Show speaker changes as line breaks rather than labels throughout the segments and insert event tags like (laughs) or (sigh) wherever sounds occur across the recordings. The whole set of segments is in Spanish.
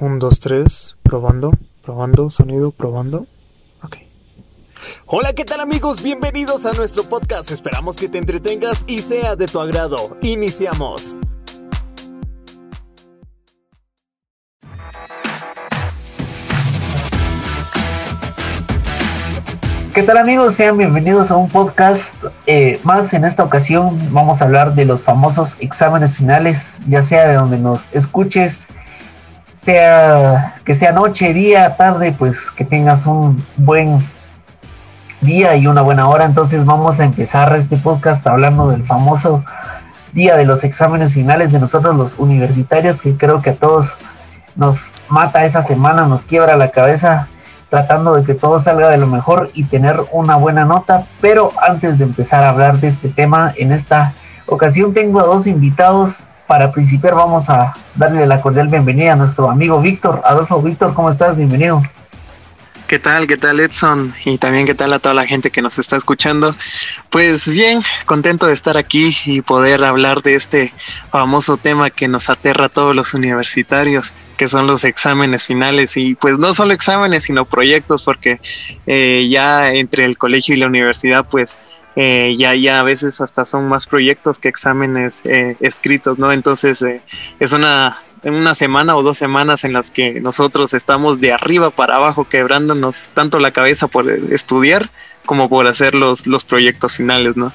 Un, dos, tres, probando, probando, sonido, probando. Ok.
Hola, ¿qué tal amigos? Bienvenidos a nuestro podcast. Esperamos que te entretengas y sea de tu agrado. Iniciamos.
¿Qué tal amigos? Sean bienvenidos a un podcast eh, más. En esta ocasión vamos a hablar de los famosos exámenes finales, ya sea de donde nos escuches, sea que sea noche, día, tarde, pues que tengas un buen día y una buena hora. Entonces vamos a empezar este podcast hablando del famoso día de los exámenes finales de nosotros los universitarios, que creo que a todos nos mata esa semana, nos quiebra la cabeza tratando de que todo salga de lo mejor y tener una buena nota. Pero antes de empezar a hablar de este tema, en esta ocasión tengo a dos invitados. Para principiar vamos a darle la cordial bienvenida a nuestro amigo Víctor. Adolfo Víctor, ¿cómo estás? Bienvenido.
¿Qué tal? ¿Qué tal Edson? Y también qué tal a toda la gente que nos está escuchando. Pues bien, contento de estar aquí y poder hablar de este famoso tema que nos aterra a todos los universitarios, que son los exámenes finales. Y pues no solo exámenes, sino proyectos, porque eh, ya entre el colegio y la universidad, pues eh, ya, ya a veces hasta son más proyectos que exámenes eh, escritos, ¿no? Entonces eh, es una una semana o dos semanas en las que nosotros estamos de arriba para abajo quebrándonos tanto la cabeza por estudiar como por hacer los, los proyectos finales, ¿no?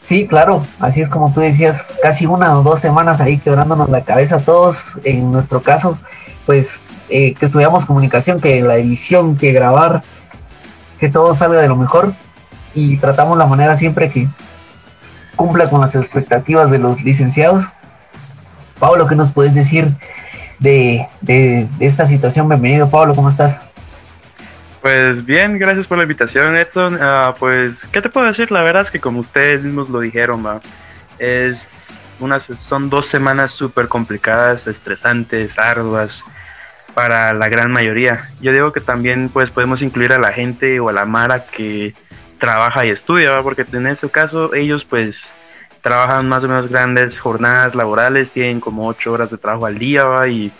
Sí, claro, así es como tú decías, casi una o dos semanas ahí quebrándonos la cabeza todos, en nuestro caso, pues eh, que estudiamos comunicación, que la edición, que grabar, que todo salga de lo mejor y tratamos la manera siempre que cumpla con las expectativas de los licenciados Pablo, ¿qué nos puedes decir de, esta situación? Bienvenido, Pablo, ¿cómo estás?
Pues bien, gracias por la invitación, Edson. Ah, pues, ¿qué te puedo decir? La verdad es que como ustedes mismos lo dijeron, es unas, son dos semanas súper complicadas, estresantes, arduas para la gran mayoría. Yo digo que también pues podemos incluir a la gente o a la Mara que trabaja y estudia, porque en este caso ellos pues trabajan más o menos grandes jornadas laborales, tienen como ocho horas de trabajo al día y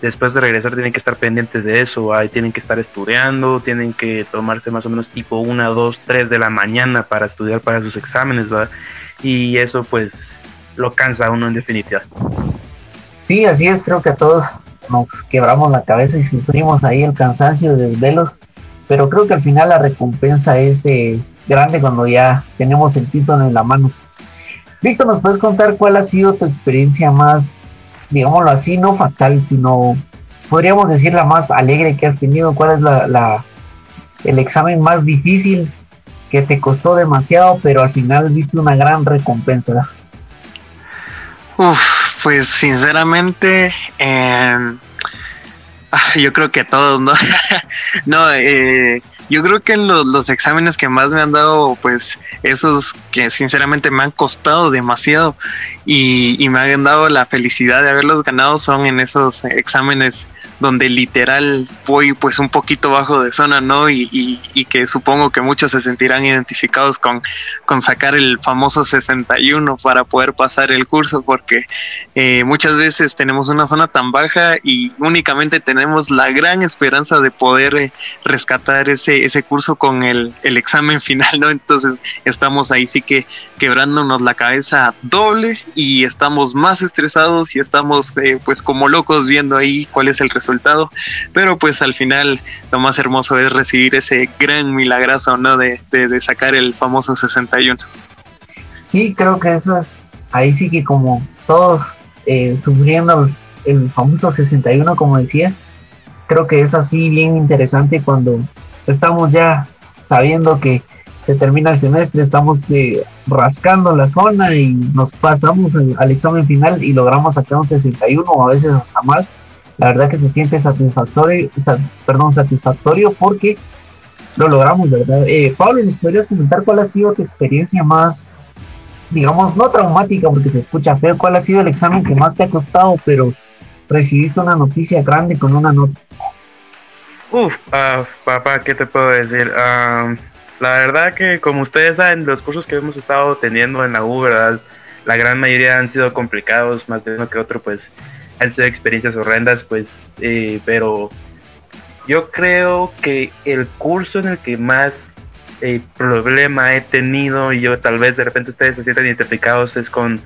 después de regresar tienen que estar pendientes de eso, y tienen que estar estudiando, tienen que tomarse más o menos tipo una, dos, tres de la mañana para estudiar para sus exámenes, ¿va? y eso pues lo cansa a uno en definitiva.
Sí, así es, creo que a todos nos quebramos la cabeza y sufrimos ahí el cansancio de desvelos, pero creo que al final la recompensa es eh, grande cuando ya tenemos el título en la mano. Víctor, ¿nos puedes contar cuál ha sido tu experiencia más, digámoslo así, no fatal, sino podríamos decir la más alegre que has tenido? ¿Cuál es la, el examen más difícil que te costó demasiado, pero al final viste una gran recompensa?
Uf, pues sinceramente, em, ah, yo creo que todos, ¿no? (laughs) no, eh, yo creo que los, los exámenes que más me han dado, pues esos que sinceramente me han costado demasiado y, me han dado la felicidad de haberlos ganado son en esos exámenes donde literal voy pues un poquito bajo de zona, ¿no? Y, y, que supongo que muchos se sentirán identificados con, con sacar el famoso 61 para poder pasar el curso, porque eh, muchas veces tenemos una zona tan baja y únicamente tenemos la gran esperanza de poder eh, rescatar ese, ese curso con el, el examen (laughs) final, ¿no? Entonces estamos ahí sí que quebrándonos la cabeza doble y estamos más estresados y estamos eh, pues como locos viendo ahí cuál es el resultado pero pues al final lo más hermoso es recibir ese gran milagroso, ¿no? De, de, sacar el famoso 61.
Sí, creo que eso es, ahí sí que como todos eh, sufriendo el famoso 61, como decía, creo que es así bien interesante cuando estamos ya sabiendo que se termina el semestre, estamos eh, rascando la zona y nos pasamos al, examen final y logramos sacar un 61 o a veces hasta más la verdad que se siente satisfactorio, perdón, satisfactorio porque lo logramos, ¿verdad? Eh, Pablo, ¿nos podrías comentar cuál ha sido tu experiencia más, digamos, no traumática porque se escucha feo, cuál ha sido el examen que más te ha costado, pero recibiste una noticia grande con una nota?
Uf, uh, papá, ¿qué te puedo decir? Uh, la verdad que como ustedes saben, los cursos que hemos estado teniendo en la U, ¿verdad? La gran mayoría han sido complicados, más de uno que otro, pues han sido experiencias horrendas, pues, eh, pero yo creo que el curso en el que más eh, problema he tenido y yo tal vez de repente ustedes se sienten identificados es con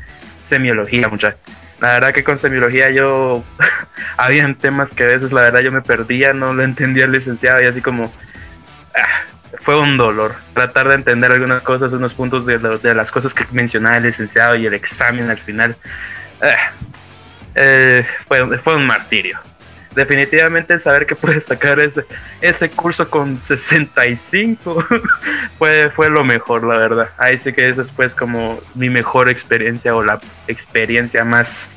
semiología, muchachos. La verdad que con semiología yo (laughs) habían temas que a veces la verdad yo me perdía, no lo entendía el licenciado y así como ah, fue un dolor tratar de entender algunas cosas, unos puntos de, las cosas que mencionaba el licenciado y el examen al final. Ah, eh, fue, fue un martirio definitivamente saber que puedes sacar ese, ese curso con 65 (laughs) fue, fue lo mejor, la verdad. Ahí sí que es después como mi mejor experiencia o la experiencia más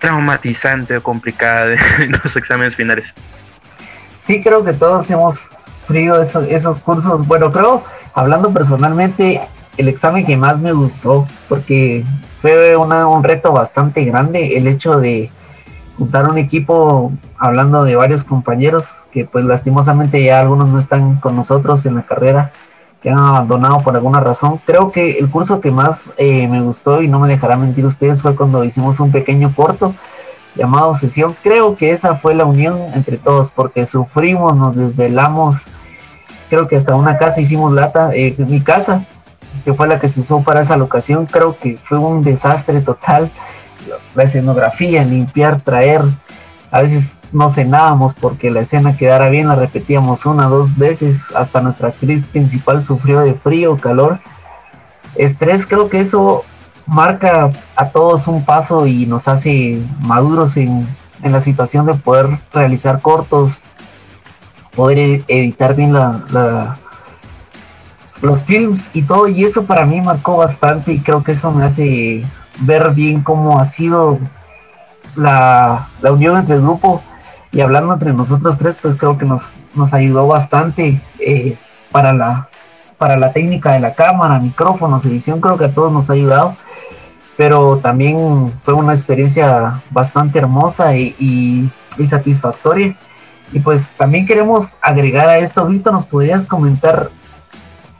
traumatizante o complicada de (laughs) los exámenes finales.
Sí, creo que todos hemos esos cursos. Bueno, creo, hablando personalmente, el examen que más me gustó, porque fue una, un reto bastante grande el hecho de juntar un equipo hablando de varios compañeros que pues lastimosamente ya algunos no están con nosotros en la carrera, que han abandonado por alguna razón. Creo que el curso que más eh, me gustó y no me dejará mentir ustedes fue cuando hicimos un pequeño corto llamado sesión. Creo que esa fue la unión entre todos porque sufrimos, nos desvelamos. Creo que hasta una casa hicimos lata. Eh, mi casa, que fue la que se usó para esa locación, creo que fue un desastre total la escenografía, limpiar, traer. A veces no cenábamos porque la escena quedara bien, la repetíamos una, dos veces, hasta nuestra actriz principal sufrió de frío, calor, estrés, creo que eso marca a todos un paso y nos hace maduros en, en la situación de poder realizar cortos, poder e-, editar bien la, la, los films y todo, y eso para mí marcó bastante y creo que eso me hace ver bien cómo ha sido la, unión entre el grupo y hablando entre nosotros tres, pues creo que nos, nos ayudó bastante eh, para, la, para la técnica de la cámara, micrófonos, edición, creo que a todos nos ha ayudado, pero también fue una experiencia bastante hermosa y, satisfactoria. Y pues también queremos agregar a esto, Víctor, ¿nos podrías comentar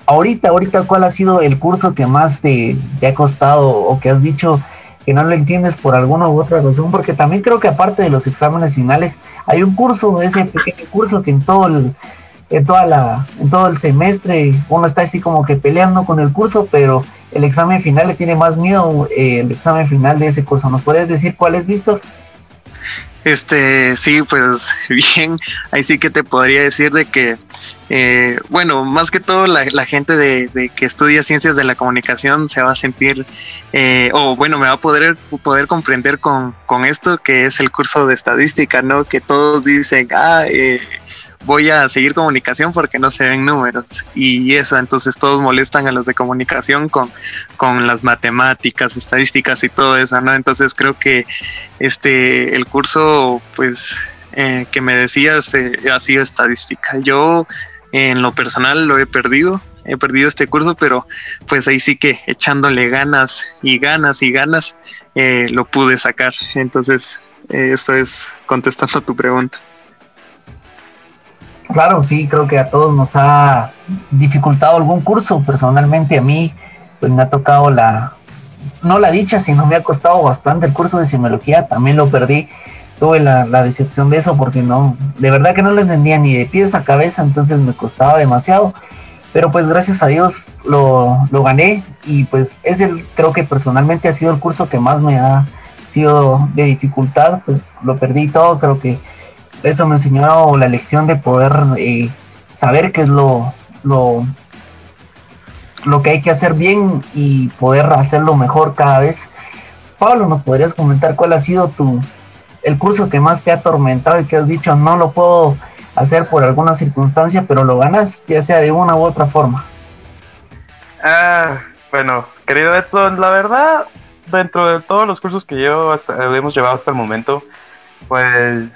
ahorita, ahorita, ¿cuál ha sido el curso que más te, ha costado o que has dicho que no lo entiendes por alguna u otra razón? Porque también creo que aparte de los exámenes finales, hay un curso, ese pequeño curso que en todo el, en toda la, en todo el semestre uno está así como que peleando con el curso, pero el examen final le tiene más miedo eh, el examen final de ese curso. ¿Nos puedes decir cuál es, Víctor?
Este, sí, pues (laughs) bien, ahí sí que te podría decir de que eh, bueno, más que todo la, gente de, que estudia ciencias de la comunicación se va a sentir, eh, o bueno, me va a poder, poder comprender con, con, esto que es el curso de estadística, ¿no? Que todos dicen, ah, eh, voy a seguir comunicación porque no se ven números y eso, entonces todos molestan a los de comunicación con, con las matemáticas, estadísticas y todo eso, ¿no? Entonces creo que este, el curso, pues... que me decías ha sido estadística. Yo en lo personal lo he perdido, he perdido este curso, pero pues ahí sí que echándole ganas y ganas y ganas eh, lo pude sacar. Entonces, eh, esto es contestando a tu pregunta.
Claro, sí, creo que a todos nos ha dificultado algún curso. Personalmente a mí, pues me ha tocado la, no la dicha, sino me ha costado bastante el curso de semiología, también lo perdí tuve la, decepción de eso porque no, de verdad que no lo entendía ni de pies a cabeza, entonces me costaba demasiado. Pero pues gracias a Dios lo, lo gané y pues es el, creo que personalmente ha sido el curso que más me ha sido de dificultad, pues lo perdí todo, creo que eso me enseñó la lección de poder eh, saber qué es lo, lo, lo que hay que hacer bien y poder hacerlo mejor cada vez. Pablo, ¿nos podrías comentar cuál ha sido tu, el curso que más te ha atormentado y que has dicho no lo puedo hacer por alguna circunstancia, pero lo ganas ya sea de una u otra forma?
Ah, bueno, querido Edson, la verdad, dentro de todos los cursos que yo hasta, hemos llevado hasta el momento, pues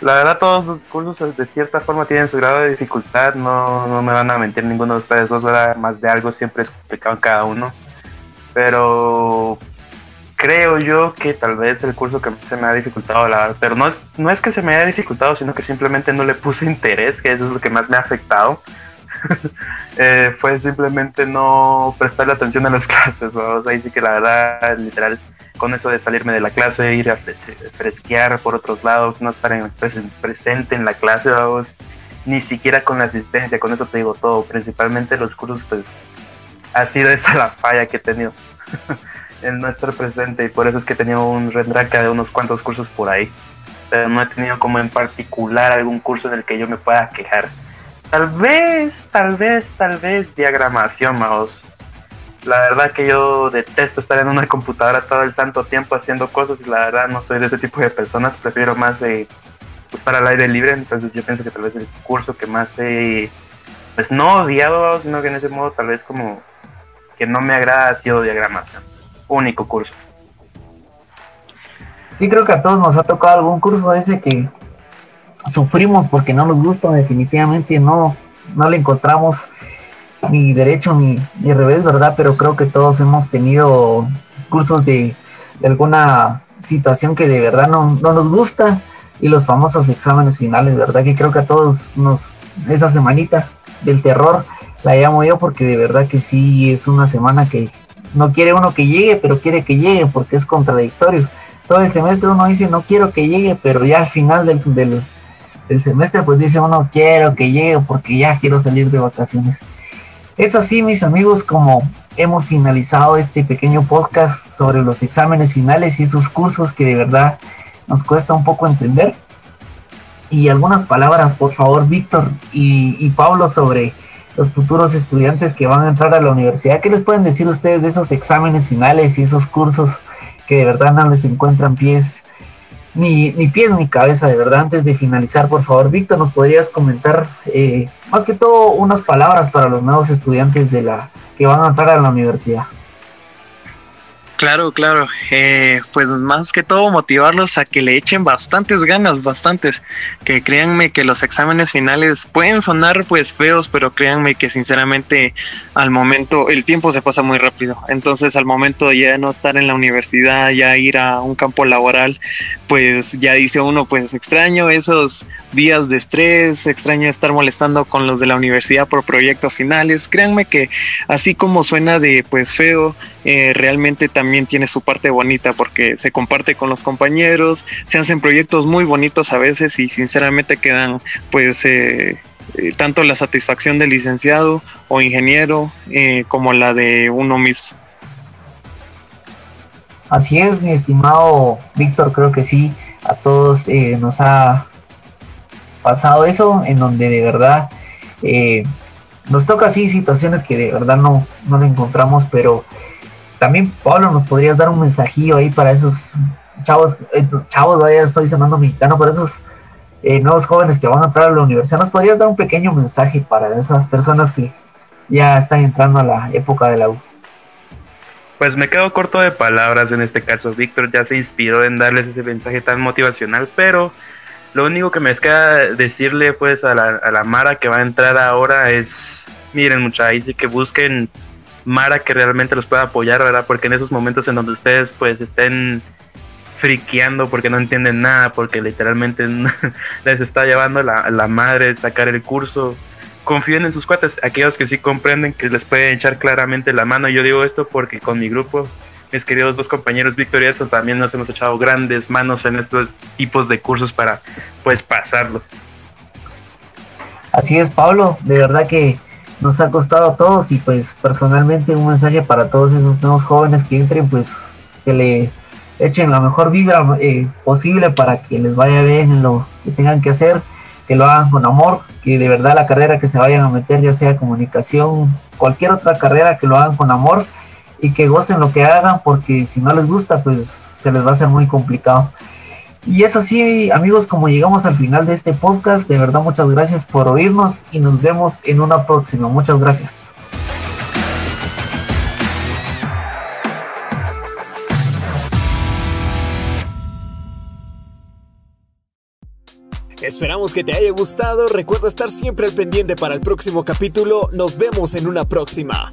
la verdad todos los cursos de cierta forma tienen su grado de dificultad, no, no me van a mentir ninguno de ustedes dos horas más de algo, siempre es complicado en cada uno, pero creo yo que tal vez el curso que se me ha dificultado, la pero no es, no es que se me haya dificultado, sino que simplemente no le puse (laughs) interés, que eso es lo que más me ha afectado. (laughs) eh, fue simplemente no prestarle atención a las (laughs) clases, ahí sí que la verdad, literal, con eso de salirme de la clase, ir a fresquear por otros lados, no estar en, presente en la clase, vamos, ni siquiera con la asistencia, con eso te digo todo, principalmente los cursos, pues ha sido esa la falla que he tenido, (laughs) el no estar presente, y por eso es que he tenido un rendraca de unos cuantos cursos por ahí, pero no he tenido como en particular algún curso en el que yo me pueda quejar. Tal vez, tal vez, tal vez diagramación, mouse. La verdad que yo detesto estar en una computadora todo el santo tiempo haciendo cosas y la verdad no soy de ese tipo de personas, prefiero más de estar al aire libre, entonces yo pienso que tal vez el curso que más he, pues no odiado, sino que en ese modo tal vez como que no me agrada ha sido diagramación. Único curso.
Sí, creo que a todos nos ha tocado algún curso ese que sufrimos porque no nos gusta, definitivamente no, no le encontramos ni derecho ni, ni revés, ¿verdad? Pero creo que todos hemos tenido cursos de, alguna situación que de verdad no, no, nos gusta y los famosos exámenes finales, ¿verdad? Que creo que a todos nos, esa semanita del terror la llamo yo porque de verdad que sí es una semana que no quiere uno que llegue, pero quiere que llegue porque es contradictorio. Todo el semestre uno dice no quiero que llegue, pero ya al final del, del, el semestre, pues dice uno, quiero que llegue porque ya quiero salir de vacaciones. Es así, mis amigos, como hemos finalizado este pequeño podcast sobre los exámenes finales y esos cursos que de verdad nos cuesta un poco entender. Y algunas palabras, por favor, Víctor y, Pablo, sobre los futuros estudiantes que van a entrar a la universidad. ¿Qué les pueden decir ustedes de esos exámenes finales y esos cursos que de verdad no les encuentran pies ni, ni pies ni cabeza, de verdad. Antes de finalizar, por favor, Víctor, ¿nos podrías comentar eh, más que todo unas palabras para los nuevos estudiantes de la que van a entrar a la universidad?
Claro, claro. Eh, pues más que todo motivarlos a que le echen bastantes ganas, bastantes. Que créanme que los exámenes finales pueden sonar pues feos, pero créanme que sinceramente al momento el tiempo se pasa muy rápido. Entonces al momento ya no estar en la universidad, ya ir a un campo laboral, pues ya dice uno pues extraño esos días de estrés, extraño estar molestando con los de la universidad por proyectos finales. Créanme que así como suena de pues feo, eh, realmente también tiene su parte bonita porque se comparte con los compañeros, se hacen proyectos muy bonitos a veces y sinceramente quedan pues eh, eh, tanto la satisfacción del licenciado o ingeniero como la de uno mismo.
Así es, mi estimado Víctor, creo que sí, a todos nos ha pasado eso, en donde de verdad nos toca así situaciones que de verdad no, no le encontramos, pero también, Pablo, nos podrías dar un mensajillo ahí para esos chavos, eh, chavos, vaya, estoy sonando mexicano, para esos eh, nuevos jóvenes que van a entrar a la universidad. ¿Nos podrías dar un pequeño mensaje para esas personas que ya están entrando a la época de la U?
Pues me quedo corto de palabras en este caso. Víctor ya se inspiró en darles ese mensaje tan motivacional, pero lo único que me queda decirle pues a la, a la Mara que va a entrar ahora es, miren muchachos, sí que busquen Mara que realmente los pueda apoyar, ¿verdad? Porque en esos momentos en donde ustedes pues estén friqueando porque no entienden nada, porque literalmente (laughs) les está llevando la, la madre sacar el curso, confíen en sus cuates, aquellos que sí comprenden que les pueden echar claramente la mano. Yo digo esto porque con mi grupo, mis queridos dos compañeros Víctor y también nos hemos echado grandes manos en estos tipos de cursos para pues pasarlo.
Así es, Pablo, de verdad que nos ha costado a todos y pues personalmente un mensaje para todos esos nuevos jóvenes que entren pues que le echen la mejor vibra eh, posible para que les vaya bien en lo que tengan que hacer, que lo hagan con amor, que de verdad la carrera que se vayan a meter, ya sea comunicación, cualquier otra carrera, que lo hagan con amor y que gocen lo que hagan, porque si no les gusta, pues se les va a hacer muy complicado. Y es así, amigos, como llegamos al final de este podcast. De verdad, muchas gracias por oírnos y nos vemos en una próxima. Muchas gracias.
Esperamos que te haya gustado. Recuerda estar siempre al pendiente para el próximo capítulo. Nos vemos en una próxima.